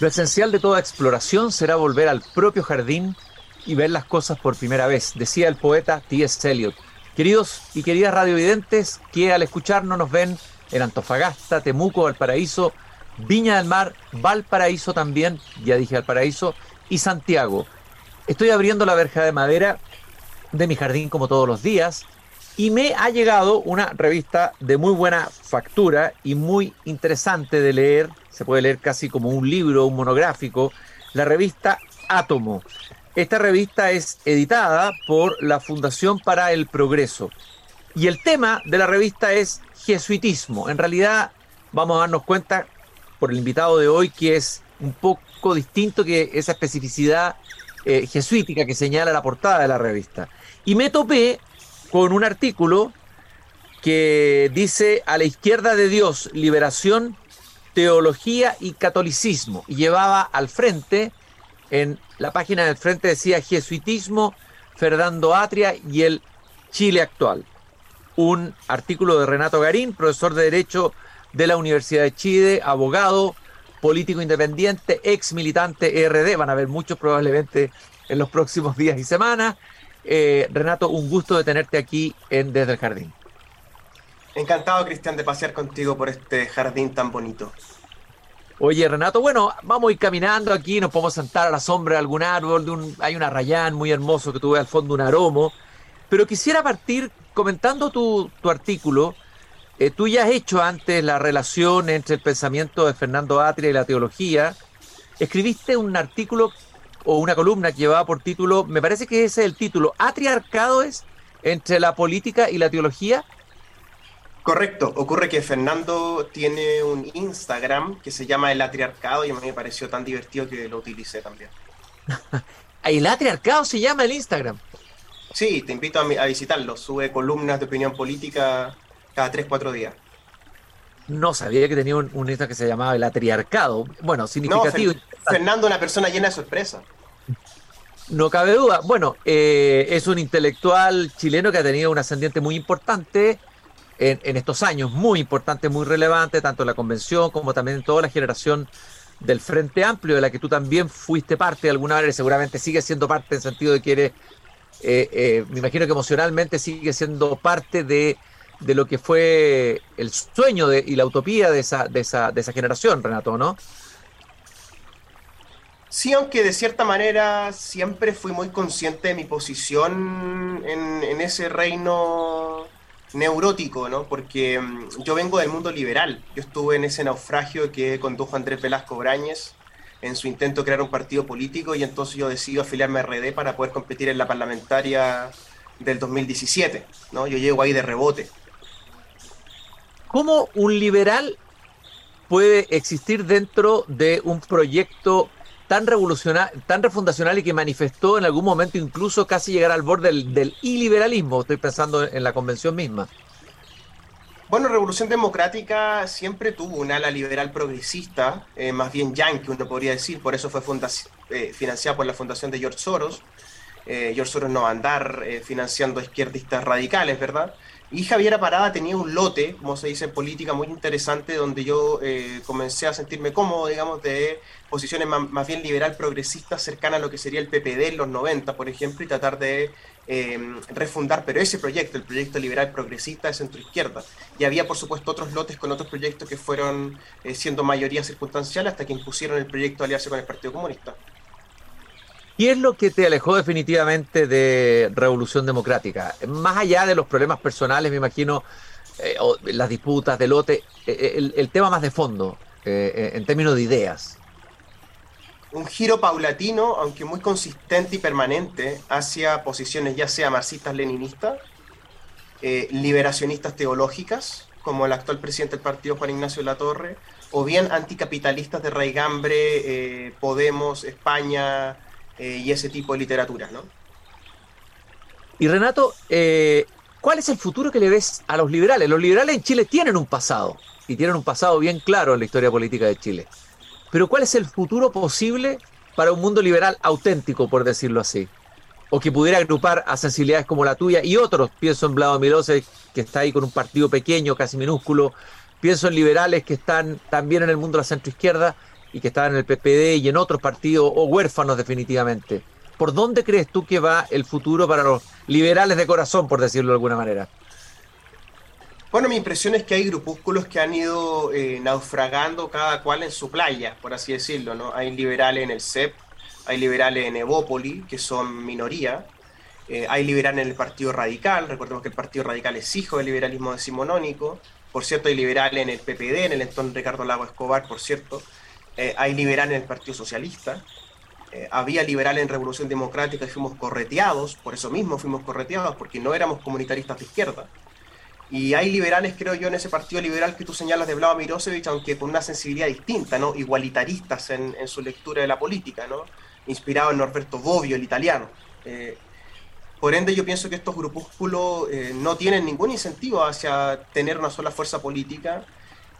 Lo esencial de toda exploración será volver al propio jardín y ver las cosas por primera vez, decía el poeta T.S. Eliot. Queridos y queridas radiovidentes que al escucharnos nos ven en Antofagasta, Temuco, Valparaíso, Viña del Mar, Valparaíso también, ya dije Valparaíso, y Santiago. Estoy abriendo la verja de madera de mi jardín como todos los días y me ha llegado una revista de muy buena factura y muy interesante de leer, se puede leer casi como un libro, un monográfico, la revista Átomo. Esta revista es editada por la Fundación para el Progreso y el tema de la revista es jesuitismo. En realidad vamos a darnos cuenta por el invitado de hoy que es un poco distinto que esa especificidad eh, jesuítica que señala la portada de la revista. Y me topé con un artículo que dice a la izquierda de Dios, liberación, teología y catolicismo. Y llevaba al frente, en la página del frente decía jesuitismo, Fernando Atria y el Chile actual. Un artículo de Renato Garín, profesor de Derecho de la Universidad de Chile, abogado, político independiente, ex militante ERD. Van a ver muchos probablemente en los próximos días y semanas. Eh, Renato, un gusto de tenerte aquí en Desde el Jardín. Encantado, Cristian, de pasear contigo por este jardín tan bonito. Oye, Renato, bueno, vamos a ir caminando aquí, nos podemos sentar a la sombra de algún árbol, de un, hay un arrayán muy hermoso que tuve al fondo, un aromo, pero quisiera partir comentando tu, artículo. Eh, tú ya has hecho antes la relación entre el pensamiento de Fernando Atria y la teología. Escribiste un artículo o una columna que llevaba por título, me parece que ese es el título, ¿Atriarcado es entre la política y la teología? Correcto, ocurre que Fernando tiene un Instagram que se llama El Atriarcado y a mí me pareció tan divertido que lo utilicé también. ¿El Atriarcado se llama el Instagram? Sí, te invito a, visitarlo, sube columnas de opinión política cada 3-4 días. No sabía que tenía un, un Instagram que se llamaba El Atriarcado. Bueno, significativo. Fernando, una persona llena de sorpresa. No cabe duda. Bueno, eh, es un intelectual chileno que ha tenido un ascendiente muy importante en, estos años, muy importante, muy relevante, tanto en la convención como también en toda la generación del Frente Amplio, de la que tú también fuiste parte de alguna manera seguramente sigue siendo parte en el sentido de que eres, eh, eh, me imagino que emocionalmente sigue siendo parte de, de lo que fue el sueño de, y la utopía de esa, de, esa, de esa generación, Renato, ¿no? Sí, aunque de cierta manera siempre fui muy consciente de mi posición en, ese reino neurótico, ¿no? Porque mm, yo vengo del mundo liberal. Yo estuve en ese naufragio que condujo Andrés Velasco Brañez en su intento de crear un partido político y entonces yo decido afiliarme a RD para poder competir en la parlamentaria del 2017, ¿no? Yo llego ahí de rebote. ¿Cómo un liberal puede existir dentro de un proyecto tan revolucionario, tan refundacional y que manifestó en algún momento incluso casi llegar al borde del, iliberalismo. Estoy pensando en la convención misma. Bueno, Revolución Democrática siempre tuvo un ala liberal progresista, eh, más bien yankee, uno podría decir, por eso fue eh, financiada por la fundación de George Soros. Eh, George Soros no va a andar financiando izquierdistas radicales, ¿verdad? Y Javiera Parada tenía un lote, como se dice en política, muy interesante, donde yo eh, comencé a sentirme cómodo, digamos, de posiciones más, bien liberal progresistas cercanas a lo que sería el PPD en los 90, por ejemplo, y tratar de em, refundar, pero ese proyecto, el proyecto liberal progresista de centro izquierda. Y había, por supuesto, otros lotes con otros proyectos que fueron eh, siendo mayoría circunstancial hasta que impusieron el proyecto de aliarse con el Partido Comunista. ¿Qué es lo que te alejó definitivamente de Revolución Democrática? Más allá de los problemas personales, me imagino, eh, las disputas de lote, eh, eh, el, tema más de fondo, en términos de ideas. Un giro paulatino, aunque muy consistente y permanente, hacia posiciones ya sea marxistas-leninistas, liberacionistas teológicas, como el actual presidente del partido Juan Ignacio Latorre, o bien anticapitalistas de Raigambre, Podemos, España, eh, y ese tipo de literatura, ¿no? Y Renato, eh, ¿cuál es el futuro que le ves a los liberales? Los liberales en Chile tienen un pasado, y tienen un pasado bien claro en la historia política de Chile. Pero ¿cuál es el futuro posible para un mundo liberal auténtico, por decirlo así? O que pudiera agrupar a sensibilidades como la tuya y otros. Pienso en Vlado Milose, que está ahí con un partido pequeño, casi minúsculo. Pienso en liberales que están también en el mundo de la centroizquierda. Y que estaban en el PPD y en otros partidos, o huérfanos definitivamente. ¿Por dónde crees tú que va el futuro para los liberales de corazón, por decirlo de alguna manera? Bueno, mi impresión es que hay grupúsculos que han ido eh, naufragando cada cual en su playa, por así decirlo, ¿no? Hay liberales en el CEP, hay liberales en Evópoli, que son minoría, eh, hay liberales en el Partido Radical, recordemos que el Partido Radical es hijo del liberalismo decimonónico, por cierto, hay liberales en el PPD, en el entorno de Ricardo Lago Escobar, por cierto, eh, hay liberales en el Partido Socialista, había liberales en Revolución Democrática y fuimos correteados, por eso mismo fuimos correteados, porque no éramos comunitaristas de izquierda. Y hay liberales, creo yo, en ese partido liberal que tú señalas de Vlado Mirosevich, aunque con una sensibilidad distinta, ¿no? Igualitaristas en, su lectura de la política, ¿no? Inspirado en Norberto Bobbio, el italiano. Eh, por ende, yo pienso que estos grupúsculos eh, no tienen ningún incentivo hacia tener una sola fuerza política,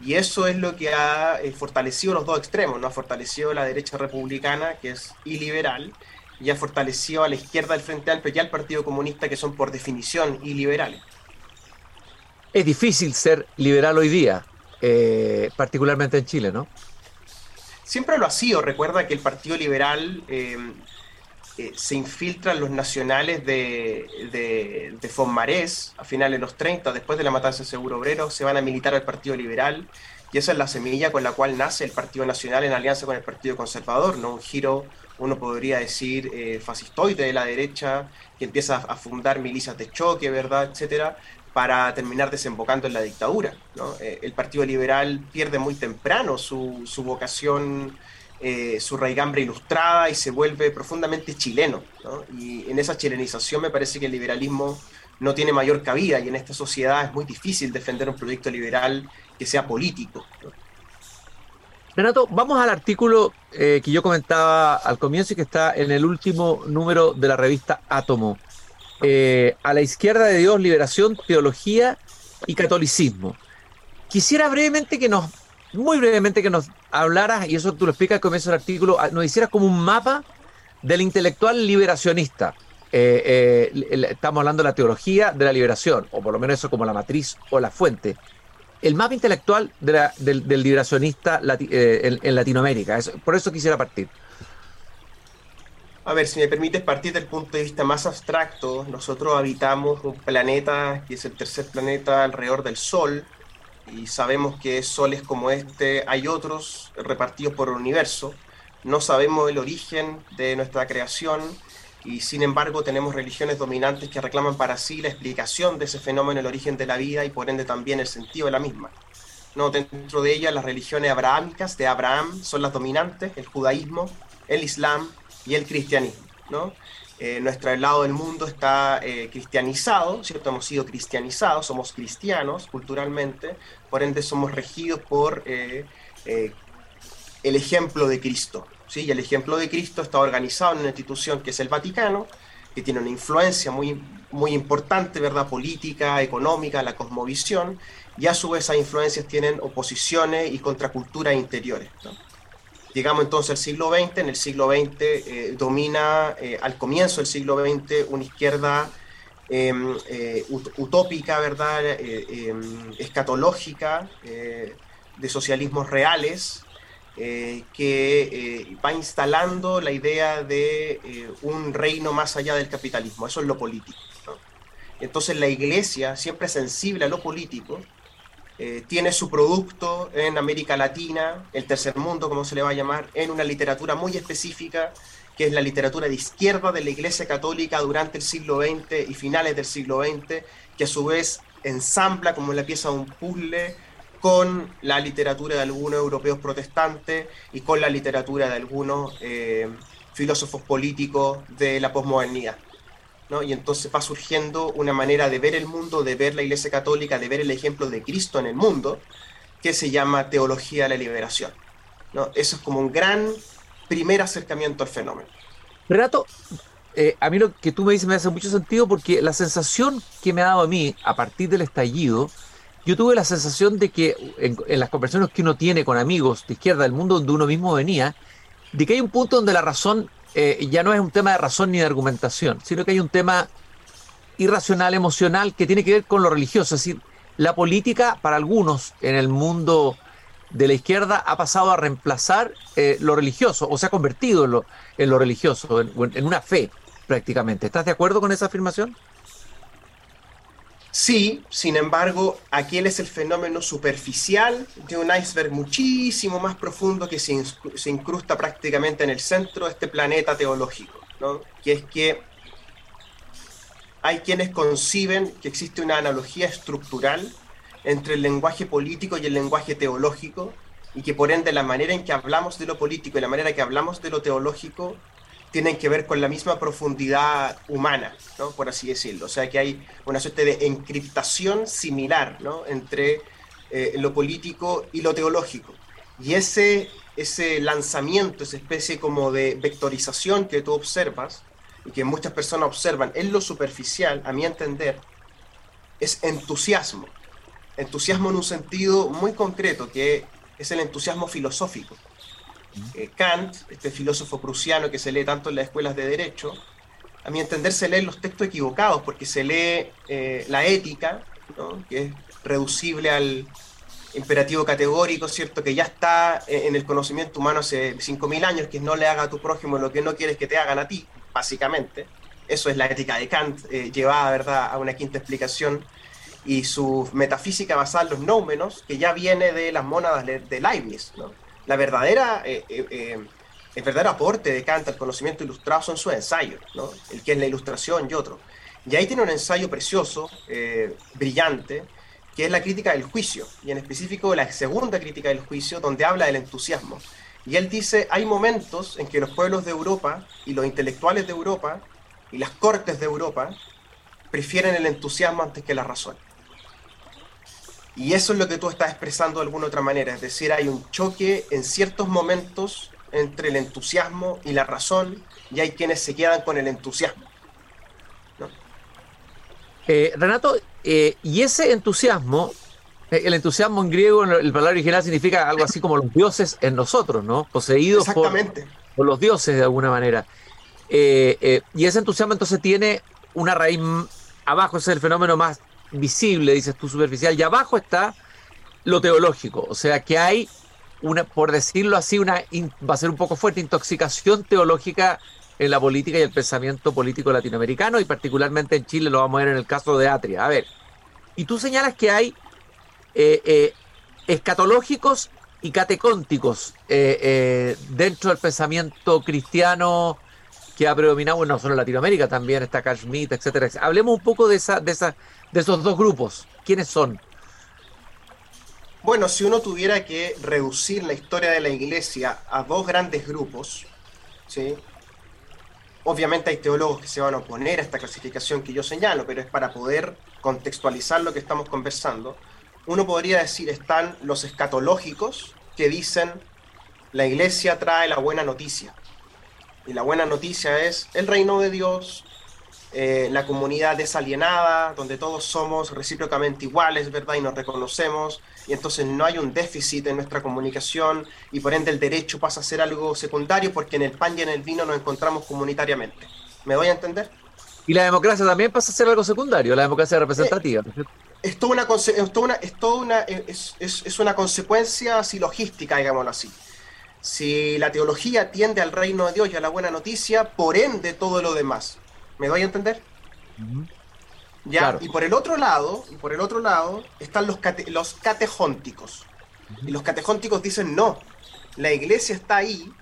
y eso es lo que ha eh, fortalecido los dos extremos, ¿no? Ha fortalecido la derecha republicana, que es iliberal, y ha fortalecido a la izquierda del Frente Amplio y al Partido Comunista, que son por definición iliberales es difícil ser liberal hoy día, eh, particularmente en Chile, ¿no? Siempre lo ha sido. Recuerda que el Partido Liberal eh, eh, se infiltra en los nacionales de, de, de, Fonmarés a finales de los 30, después de la matanza de Seguro Obrero, se van a militar al Partido Liberal. Y esa es la semilla con la cual nace el Partido Nacional en alianza con el Partido Conservador, ¿no? Un giro, uno podría decir, fascistoide de la derecha, que empieza a fundar milicias de choque, ¿verdad?, etcétera, para terminar desembocando en la dictadura. Eh, el Partido Liberal pierde muy temprano su, vocación, eh, su raigambre ilustrada y se vuelve profundamente chileno. Y en esa chilenización me parece que el liberalismo no tiene mayor cabida y en esta sociedad es muy difícil defender un proyecto liberal que sea político. Renato, vamos al artículo eh, que yo comentaba al comienzo y que está en el último número de la revista Átomo. Eh, a la izquierda de Dios, liberación, teología y catolicismo. Quisiera brevemente que nos, muy brevemente que nos hablaras, y eso tú lo explicas al comienzo del artículo, nos hicieras como un mapa del intelectual liberacionista. Eh, eh, estamos hablando de la teología de la liberación, o por lo menos eso como la matriz o la fuente. El mapa intelectual del, liberacionista en, en, Latinoamérica. por eso quisiera partir. A ver, si me permites partir del punto de vista más abstracto, nosotros habitamos un planeta que es el tercer planeta alrededor del Sol, y sabemos que soles como este hay otros repartidos por el universo. No sabemos el origen de nuestra creación y sin embargo tenemos religiones dominantes que reclaman para sí la explicación de ese fenómeno, el origen de la vida y por ende también el sentido de la misma. No, dentro de ellas las religiones abrahámicas de Abraham son las dominantes, el judaísmo, el islam, y el cristianismo. ¿no? Eh, nuestro lado del mundo está eh, cristianizado, ¿cierto? Hemos sido cristianizados, somos cristianos culturalmente, por ende somos regidos por eh, el ejemplo de Cristo. ¿sí? Y el ejemplo de Cristo está organizado en una institución que es el Vaticano, que tiene una influencia muy, muy importante, ¿verdad? Política, económica, la cosmovisión, y a su vez esas influencias tienen oposiciones y contraculturas interiores. Llegamos entonces al siglo XX, en el siglo XX eh, domina eh, al comienzo del siglo XX una izquierda em, eh, utópica, ¿verdad? Em, escatológica, de socialismos reales, que va instalando la idea de un reino más allá del capitalismo, eso es lo político. Entonces la iglesia, siempre sensible a lo político, eh, tiene su producto en América Latina, el tercer mundo, como se le va a llamar, en una literatura muy específica, que es la literatura de izquierda de la Iglesia Católica durante el siglo XX y finales del siglo XX, que a su vez ensambla como la pieza de un puzzle con la literatura de algunos europeos protestantes y con la literatura de algunos eh, filósofos políticos de la posmodernidad. Y entonces va surgiendo una manera de ver el mundo, de ver la Iglesia Católica, de ver el ejemplo de Cristo en el mundo, que se llama teología de la liberación. Eso es como un gran primer acercamiento al fenómeno. Renato, eh, a mí lo que tú me dices me hace mucho sentido porque la sensación que me ha dado a mí a partir del estallido, yo tuve la sensación de que en, en las conversaciones que uno tiene con amigos de izquierda del mundo donde uno mismo venía, de que hay un punto donde la razón eh, ya no es un tema de razón ni de argumentación, sino que hay un tema irracional, emocional, que tiene que ver con lo religioso. Es decir, la política para algunos en el mundo de la izquierda ha pasado a reemplazar eh, lo religioso o se ha convertido en lo, en lo religioso, en, una fe prácticamente. ¿Estás de acuerdo con esa afirmación? Sí, sin embargo, aquel es el fenómeno superficial de un iceberg muchísimo más profundo que se, incrusta prácticamente en el centro de este planeta teológico, ¿no? que es que hay quienes conciben que existe una analogía estructural entre el lenguaje político y el lenguaje teológico, y que por ende la manera en que hablamos de lo político y la manera en que hablamos de lo teológico tienen que ver con la misma profundidad humana, ¿no? por así decirlo. O sea que hay una suerte de encriptación similar ¿no? entre eh, lo político y lo teológico. Y ese, ese lanzamiento, esa especie como de vectorización que tú observas, y que muchas personas observan en lo superficial, a mi entender, es entusiasmo. Entusiasmo en un sentido muy concreto, que es el entusiasmo filosófico. Eh, Kant, este filósofo prusiano que se lee tanto en las escuelas de derecho, a mi entender se lee los textos equivocados, porque se lee eh, la ética, que es reducible al imperativo categórico, ¿cierto? Que ya está en el conocimiento humano hace 5.000 años, que no le haga a tu prójimo lo que no quieres que te hagan a ti, básicamente. Eso es la ética de Kant, eh, llevada ¿verdad? a una quinta explicación y su metafísica basada en los nómenos, que ya viene de las mónadas de Leibniz. La verdadera, eh, eh, eh, el verdadero aporte de Kant al conocimiento ilustrado son sus ensayos, ¿no? el que es la ilustración y otro. Y ahí tiene un ensayo precioso, brillante, que es la crítica del juicio, y en específico la segunda crítica del juicio, donde habla del entusiasmo. Y él dice, hay momentos en que los pueblos de Europa y los intelectuales de Europa y las cortes de Europa prefieren el entusiasmo antes que la razón. Y eso es lo que tú estás expresando de alguna otra manera, es decir, hay un choque en ciertos momentos entre el entusiasmo y la razón, y hay quienes se quedan con el entusiasmo. Eh, Renato, eh, y ese entusiasmo, eh, el entusiasmo en griego, el palabra original significa algo así como los dioses en nosotros, ¿no? Poseídos por, por, los dioses de alguna manera. y ese entusiasmo entonces tiene una raíz abajo, ese es el fenómeno más visible, dices tú, superficial, y abajo está lo teológico, o sea que hay una, por decirlo así, una va a ser un poco fuerte, intoxicación teológica en la política y el pensamiento político latinoamericano, y particularmente en Chile lo vamos a ver en el caso de Atria. A ver, y tú señalas que hay eh, eh, escatológicos y catecónticos eh, dentro del pensamiento cristiano que ha predominado no solo en Latinoamérica, también está Carl etcétera. Hablemos un poco de esa, de esos dos grupos. ¿Quiénes son? Bueno, si uno tuviera que reducir la historia de la iglesia a dos grandes grupos, ¿sí? obviamente hay teólogos que se van a oponer a esta clasificación que yo señalo, pero es para poder contextualizar lo que estamos conversando. Uno podría decir, están los escatológicos que dicen, la iglesia trae la buena noticia, y la buena noticia es el reino de Dios, eh, la comunidad desalienada, donde todos somos recíprocamente iguales, ¿verdad? Y nos reconocemos, y entonces no hay un déficit en nuestra comunicación, y por ende el derecho pasa a ser algo secundario, porque en el pan y en el vino nos encontramos comunitariamente. ¿Me doy a entender? Y la democracia también pasa a ser algo secundario, la democracia representativa. Eh, es toda una, es, una, es, es una consecuencia silogística, digámoslo así. Si la teología tiende al reino de Dios y a la buena noticia, por ende todo lo demás. ¿Me doy a entender? Ya, y por el otro lado, por el otro lado, están los, los catejónticos. Y los catejónticos dicen no, la iglesia está ahí,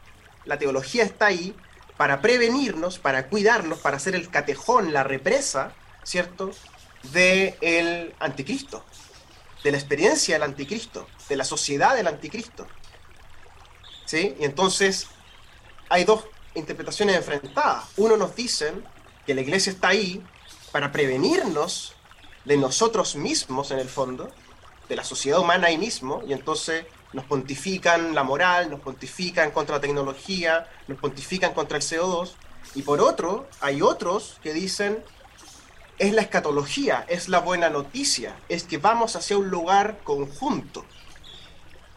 la teología está ahí para prevenirnos, para cuidarnos, para hacer el catejón, la represa, ¿cierto? De el anticristo, de la experiencia del anticristo, de la sociedad del anticristo. ¿sí? Y entonces hay dos interpretaciones enfrentadas. Uno nos dice que la iglesia está ahí para prevenirnos de nosotros mismos en el fondo, de la sociedad humana ahí mismo, y entonces nos pontifican la moral, nos pontifican contra la tecnología, nos pontifican contra el CO2, y por otro, hay otros que dicen, es la escatología, es la buena noticia, es que vamos hacia un lugar conjunto,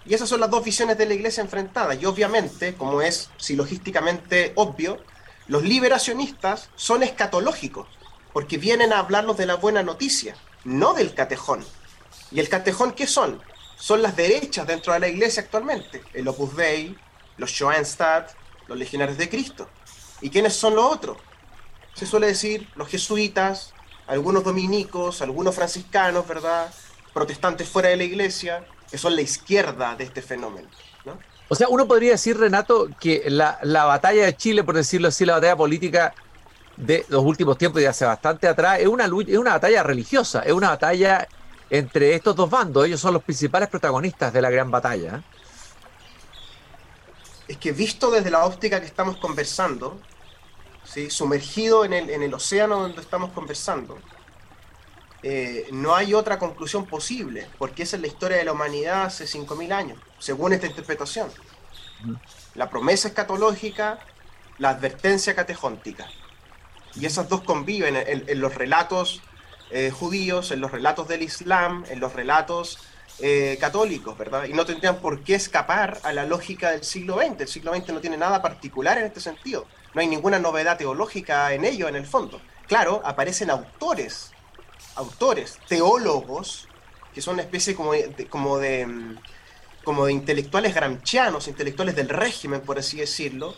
y esas son las dos visiones de la iglesia enfrentadas. Y obviamente, como es silogísticamente obvio, los liberacionistas son escatológicos, porque vienen a hablarnos de la buena noticia, no del catejón. ¿Y el catejón qué son? son las derechas dentro de la iglesia actualmente, el Opus Dei, los Schoenstatt, los legionarios de Cristo. ¿Y quiénes son los otros? Se suele decir los jesuitas, algunos dominicos, algunos franciscanos, ¿verdad? Protestantes fuera de la iglesia, que son la izquierda de este fenómeno. O sea, uno podría decir, Renato, que la, la, batalla de Chile, por decirlo así, la batalla política de los últimos tiempos y hace bastante atrás, es una, es una batalla religiosa, es una batalla entre estos dos bandos. Ellos son los principales protagonistas de la gran batalla. Es que visto desde la óptica que estamos conversando, ¿sí? sumergido en el, en el océano donde estamos conversando, eh, no hay otra conclusión posible, porque esa es la historia de la humanidad hace 5.000 años, según esta interpretación. La promesa escatológica, la advertencia catejóntica. Y esas dos conviven en, los relatos eh, judíos, en los relatos del Islam, en los relatos eh, católicos, ¿verdad? Y no tendrían por qué escapar a la lógica del siglo XX. El siglo XX no tiene nada particular en este sentido. No hay ninguna novedad teológica en ello, en el fondo. Claro, aparecen autores autores, teólogos, que son una especie como de, como de, mm, como intelectuales intelectuales del régimen, por así decirlo,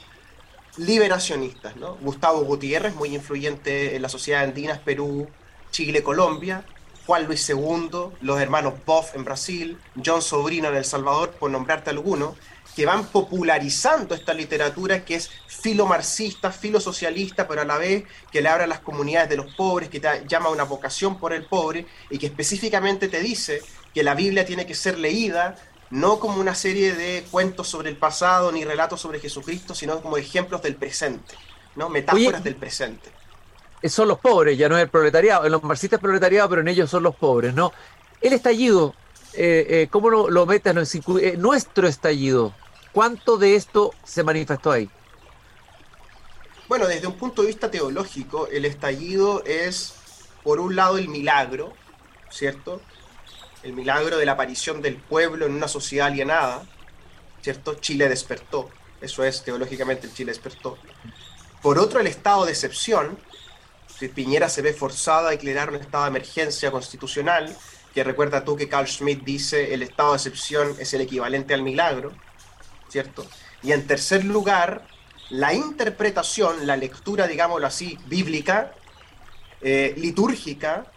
liberacionistas. ¿no? Gustavo Gutiérrez, muy influyente en la sociedad andina, Perú, Chile, Colombia, Juan Luis II, los hermanos Boff en Brasil, John Sobrino en El Salvador, por nombrarte alguno, que van popularizando esta literatura que es filomarxista, filosocialista, pero a la vez que le abre a las comunidades de los pobres, que te llama a una vocación por el pobre y que específicamente te dice que la Biblia tiene que ser leída no como una serie de cuentos sobre el pasado ni relatos sobre Jesucristo, sino como ejemplos del presente, ¿no? metáforas del presente. Son los pobres, ya no es el proletariado. En los marxistas es proletariado, pero en ellos son los pobres, ¿no? El estallido, eh, eh, ¿cómo lo, lo metes? Eh, nuestro estallido, ¿cuánto de esto se manifestó ahí? Bueno, desde un punto de vista teológico, el estallido es, por un lado, el milagro, ¿cierto? El milagro de la aparición del pueblo en una sociedad alienada, ¿cierto? Chile despertó, eso es, teológicamente Chile despertó. Por otro, el estado de excepción, Piñera se ve forzada a declarar un estado de emergencia constitucional, que recuerda tú que Carl Schmitt dice el estado de excepción es el equivalente al milagro, ¿cierto? Y en tercer lugar, la interpretación, la lectura, digámoslo así, bíblica, eh, litúrgica,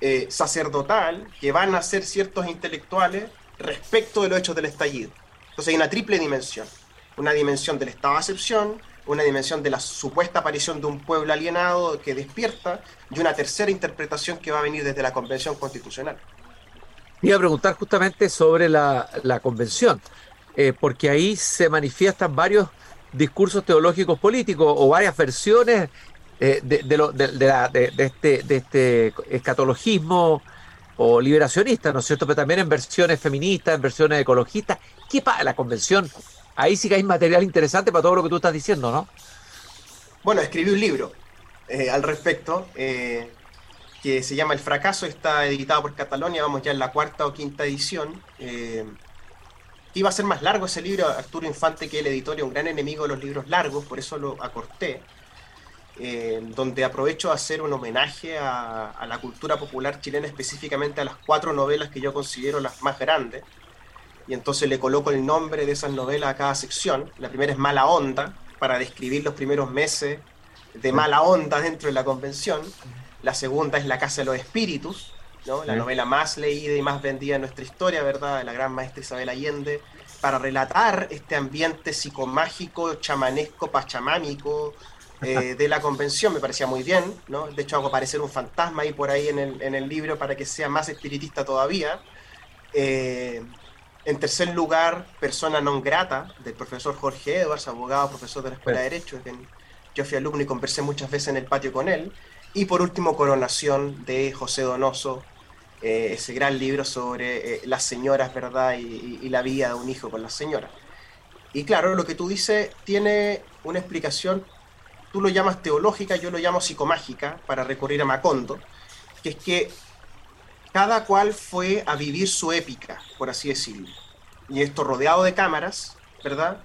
eh, sacerdotal, que van a ser ciertos intelectuales respecto de los hechos del estallido. Entonces hay una triple dimensión. Una dimensión del estado de excepción, una dimensión de la supuesta aparición de un pueblo alienado que despierta y una tercera interpretación que va a venir desde la Convención Constitucional. Iba a preguntar justamente sobre la, convención, eh, porque ahí se manifiestan varios discursos teológicos políticos o varias versiones eh, de, de, este, de este escatologismo o liberacionista, ¿no es cierto? Pero también en versiones feministas, en versiones ecologistas. ¿Qué pasa la convención? Ahí sí que hay material interesante para todo lo que tú estás diciendo, ¿no? Bueno, escribí un libro eh, al respecto que se llama El fracaso, está editado por Catalonia, vamos ya en la cuarta o quinta edición iba a ser más largo ese libro, Arturo Infante, que el editor un gran enemigo de los libros largos, por eso lo acorté, eh, donde aprovecho a hacer un homenaje a, la cultura popular chilena, específicamente a las cuatro novelas que yo considero las más grandes, y entonces le coloco el nombre de esas novelas a cada sección. La primera es Mala Onda, para describir los primeros meses de mala onda dentro de la convención. La segunda es La Casa de los Espíritus, la novela más leída y más vendida en nuestra historia, ¿verdad? De la gran maestra Isabel Allende, para relatar este ambiente psicomágico, chamanesco, pachamámico eh, de la convención, me parecía muy bien, ¿no? De hecho hago aparecer un fantasma ahí por ahí en el, libro para que sea más espiritista todavía. Eh, en tercer lugar, Persona non grata, del profesor Jorge Edwards, abogado, profesor de la Escuela de Derecho, que yo fui alumno y conversé muchas veces en el patio con él. Y por último, Coronación de José Donoso, eh, ese gran libro sobre eh, las señoras, ¿verdad? Y, la vida de un hijo con las señoras. Y claro, lo que tú dices tiene una explicación, tú lo llamas teológica, yo lo llamo psicomágica, para recurrir a Macondo, que es que cada cual fue a vivir su épica, por así decirlo. Y esto rodeado de cámaras, ¿verdad?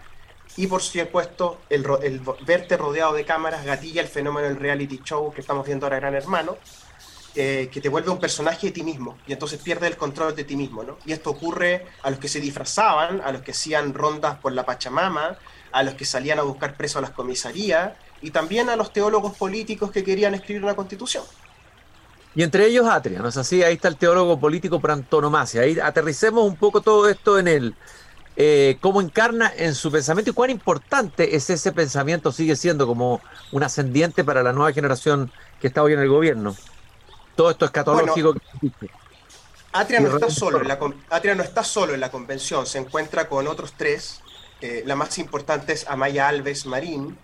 Y por supuesto, el, el verte rodeado de cámaras gatilla el fenómeno del reality show que estamos viendo ahora Gran Hermano, eh, que te vuelve un personaje de ti mismo y entonces pierdes el control de ti mismo, ¿no? Y esto ocurre a los que se disfrazaban, a los que hacían rondas por la Pachamama, a los que salían a buscar presos a las comisarías y también a los teólogos políticos que querían escribir una constitución. Y entre ellos Atria, ¿no es así? Ahí está el teólogo político por antonomasia. Ahí aterricemos un poco todo esto en el eh, cómo encarna en su pensamiento y cuán importante es ese pensamiento, sigue siendo como un ascendiente para la nueva generación que está hoy en el gobierno. Todo esto es catológico. Atria, no está solo en la, Atria no está solo en la convención, se encuentra con otros tres. Eh, la más importante es Amaya Alves Marín,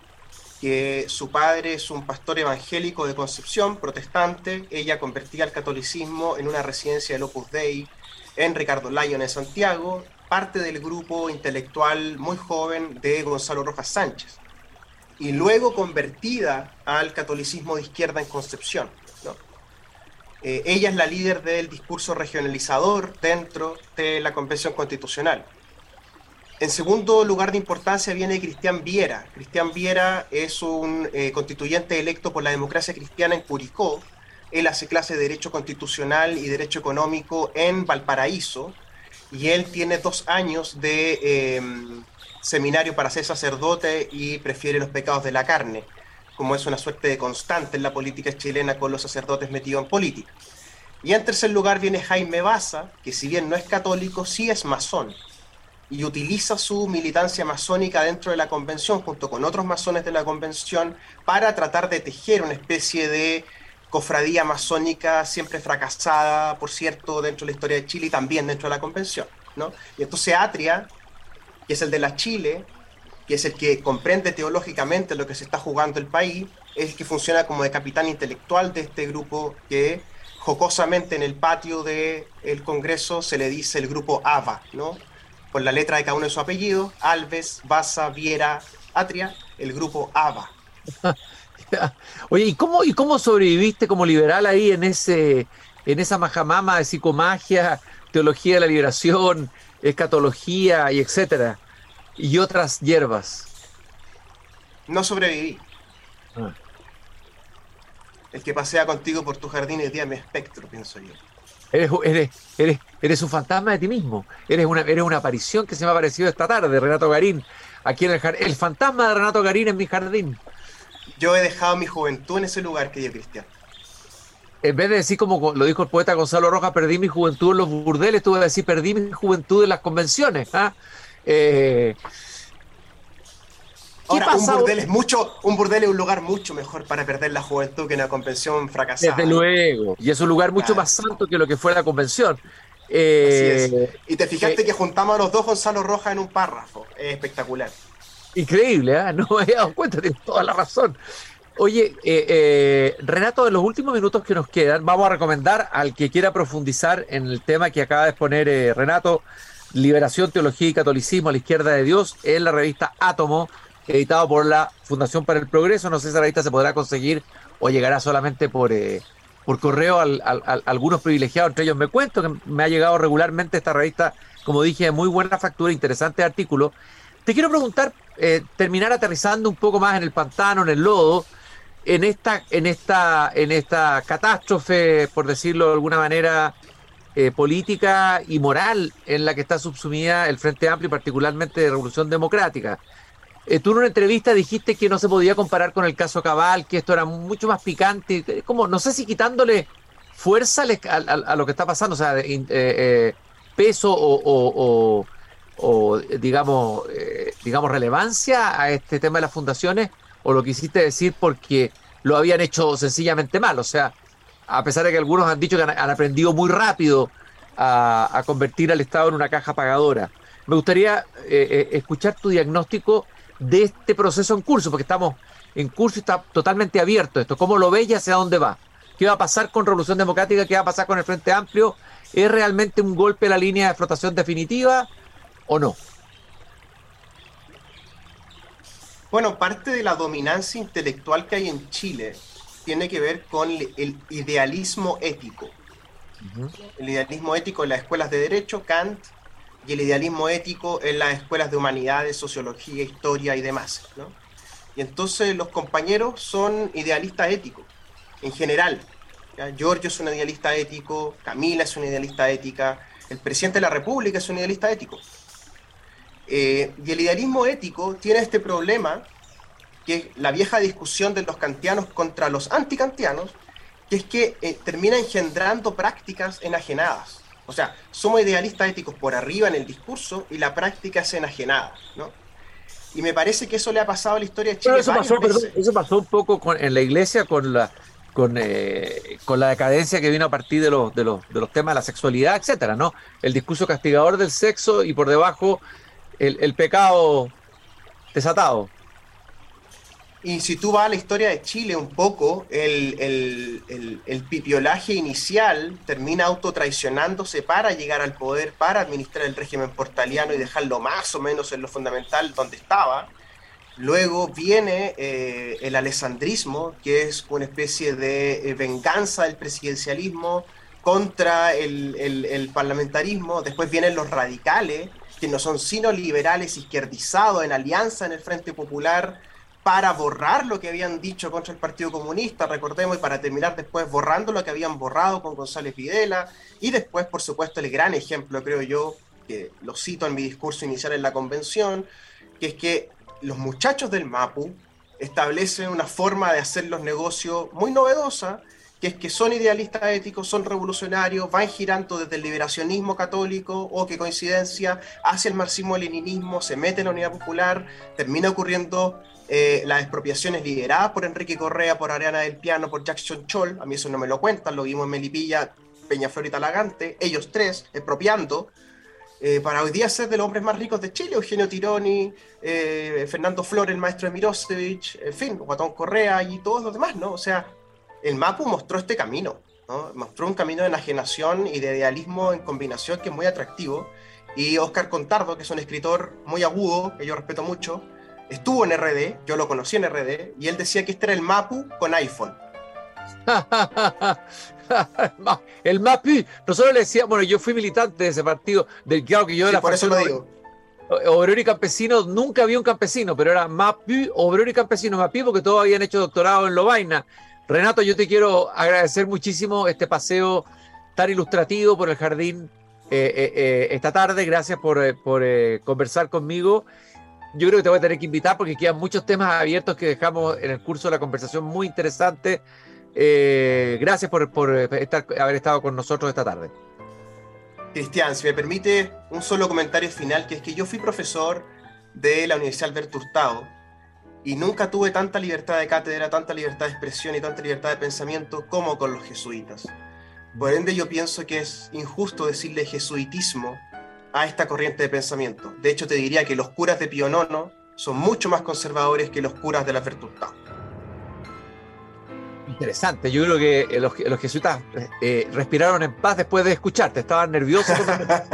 que su padre es un pastor evangélico de Concepción, protestante. Ella convertía al catolicismo en una residencia del Opus Dei en Ricardo Lyon en Santiago, parte del grupo intelectual muy joven de Gonzalo Rojas Sánchez. Y luego convertida al catolicismo de izquierda en Concepción. Eh, ella es la líder del discurso regionalizador dentro de la Convención Constitucional. En segundo lugar de importancia viene Cristian Viera. Cristian Viera es un eh, constituyente electo por la democracia cristiana en Curicó. Él hace clase de Derecho Constitucional y Derecho Económico en Valparaíso. Y él tiene dos años de em, seminario para ser sacerdote y prefiere los pecados de la carne, como es una suerte de constante en la política chilena con los sacerdotes metidos en política. Y en tercer lugar viene Jaime Baza, que si bien no es católico, sí es masón y utiliza su militancia masónica dentro de la convención junto con otros masones de la convención para tratar de tejer una especie de cofradía masónica siempre fracasada, por cierto, dentro de la historia de Chile y también dentro de la convención. ¿no? Y entonces Atria, que es el de la Chile, que es el que comprende teológicamente lo que se está jugando el país, es el que funciona como de capitán intelectual de este grupo que jocosamente en el patio del Congreso se le dice el grupo AVA, ¿no? por la letra de cada uno de sus apellidos, Alves, Baza, Viera, Atria, el grupo ABA. Oye, ¿y cómo, ¿y cómo sobreviviste como liberal ahí en ese en esa majamama de psicomagia, teología de la liberación, escatología y etcétera? Y otras hierbas. No sobreviví. Ah. El que pasea contigo por tu jardín es día mi espectro, pienso yo. Eres, eres, eres, eres un fantasma de ti mismo. Eres una, eres una aparición que se me ha aparecido esta tarde, Renato Garín. Aquí en el jardín. El fantasma de Renato Garín en mi jardín. Yo he dejado mi juventud en ese lugar, querido Cristian. En vez de decir, como lo dijo el poeta Gonzalo Rojas, perdí mi juventud en los burdeles, tuve que decir, perdí mi juventud en las convenciones. ¿ah? Eh, Ahora, un burdel es mucho, un burdel es un lugar mucho mejor para perder la juventud que una convención fracasada. Desde luego. Y es un lugar mucho más santo que lo que fue la convención. Eh, y te fijaste que juntamos a los dos Gonzalo Rojas en un párrafo. Es espectacular. Increíble, ¿eh? No me había dado cuenta, tienes toda la razón. Oye, eh, eh, Renato, en los últimos minutos que nos quedan, vamos a recomendar al que quiera profundizar en el tema que acaba de exponer Renato, Liberación, Teología y Catolicismo a la izquierda de Dios, en la revista Átomo, editado por la Fundación para el Progreso. No sé si esa revista se podrá conseguir o llegará solamente por, eh, por correo a algunos privilegiados, entre ellos me cuento que me ha llegado regularmente esta revista, como dije, de muy buena factura, interesante artículo. Te quiero preguntar, eh, terminar aterrizando un poco más en el pantano, en el lodo, en esta, en esta, en esta catástrofe, por decirlo de alguna manera, eh, política y moral en la que está subsumida el Frente Amplio y particularmente de Revolución Democrática. Eh, tú en una entrevista dijiste que no se podía comparar con el caso Cabal, que esto era mucho más picante, como no sé si quitándole fuerza a, lo que está pasando, o sea, eh, peso o, digamos, digamos relevancia a este tema de las fundaciones, o lo quisiste decir porque lo habían hecho sencillamente mal, o sea, a pesar de que algunos han dicho que han, aprendido muy rápido a, convertir al Estado en una caja pagadora. Me gustaría escuchar tu diagnóstico de este proceso en curso, porque estamos en curso y está totalmente abierto esto. ¿Cómo lo ves y hacia dónde va? ¿Qué va a pasar con Revolución Democrática? ¿Qué va a pasar con el Frente Amplio? ¿Es realmente un golpe a la línea de flotación definitiva o no? Bueno, parte de la dominancia intelectual que hay en Chile tiene que ver con el idealismo ético. El idealismo ético en las escuelas de derecho, Kant, y el idealismo ético en las escuelas de humanidades, sociología, historia y demás. Y entonces los compañeros son idealistas éticos, en general. Giorgio es un idealista ético, Camila es una idealista ética, el presidente de la República es un idealista ético. Eh, y el idealismo ético tiene este problema, que es la vieja discusión de los kantianos contra los anticantianos, que es que eh, termina engendrando prácticas enajenadas. O sea, somos idealistas éticos por arriba en el discurso y la práctica es enajenada, ¿no? Y me parece que eso le ha pasado a la historia de Chile. eso, pasó, eso pasó un poco en la iglesia con la, con, eh, con la decadencia que vino a partir de los, de, los, de los temas de la sexualidad, etcétera, ¿no? El discurso castigador del sexo y por debajo el, el pecado desatado. Y si tú vas a la historia de Chile un poco, el, el, el, pipiolaje inicial termina autotraicionándose para llegar al poder, para administrar el régimen portaliano y dejarlo más o menos en lo fundamental donde estaba. Luego viene eh, el alessandrismo, que es una especie de eh, venganza del presidencialismo contra el, el, parlamentarismo. Después vienen los radicales, que no son sino liberales izquierdizados en alianza en el Frente Popular para borrar lo que habían dicho contra el Partido Comunista, recordemos, y para terminar después borrando lo que habían borrado con González Videla. Y después, por supuesto, el gran ejemplo, creo yo, que lo cito en mi discurso inicial en la convención, que es que los muchachos del MAPU establecen una forma de hacer los negocios muy novedosa, que es que son idealistas éticos, son revolucionarios, van girando desde el liberacionismo católico, o qué coincidencia, hacia el marxismo-leninismo, se mete en la unidad popular, termina ocurriendo eh, las expropiaciones lideradas por Enrique Correa, por Ariana del Piano, por Jackson Choll, a mí eso no me lo cuentan, lo vimos en Melipilla, Peñaflor y Talagante, ellos tres expropiando, eh, para hoy día ser de los hombres más ricos de Chile, Eugenio Tironi, eh, Fernando Flores, el maestro de Mirosevic, en fin, Guatón Correa y todos los demás, ¿no? O sea, el MAPU mostró este camino, ¿no? Mostró un camino de enajenación y de idealismo en combinación que es muy atractivo. Y Oscar Contardo, que es un escritor muy agudo, que yo respeto mucho, estuvo en RD, yo lo conocí en RD, y él decía que este era el MAPU con iPhone. el MAPI, nosotros le decíamos, bueno, yo fui militante de ese partido, del que yo era por eso lo digo. Obrero y campesino, nunca había un campesino, pero era MAPI, obrero y campesino, MAPI, porque todos habían hecho doctorado en Lovaina. Renato, yo te quiero agradecer muchísimo este paseo tan ilustrativo por el jardín eh, eh, eh, esta tarde. Gracias por, conversar conmigo. Yo creo que te voy a tener que invitar porque quedan muchos temas abiertos que dejamos en el curso de la conversación muy interesante. Gracias por, haber estado con nosotros esta tarde. Cristian, si me permite un solo comentario final, que es que yo fui profesor de la Universidad Alberto Hurtado y nunca tuve tanta libertad de cátedra, tanta libertad de expresión y tanta libertad de pensamiento como con los jesuitas. Por ende, yo pienso que es injusto decirle jesuitismo a esta corriente de pensamiento. De hecho, te diría que los curas de Pío IX son mucho más conservadores que los curas de la Hurtado. Interesante, yo creo que eh, los, los jesuitas eh, respiraron en paz después de escucharte, estaban nerviosos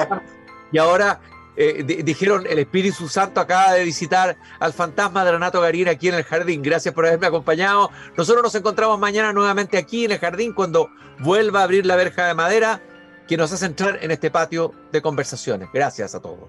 y ahora eh, dijeron el Espíritu Santo acaba de visitar al fantasma de Renato Garín aquí en el jardín. Gracias por haberme acompañado. Nosotros nos encontramos mañana nuevamente aquí en el jardín cuando vuelva a abrir la verja de madera que nos hace entrar en este patio de conversaciones. Gracias a todos.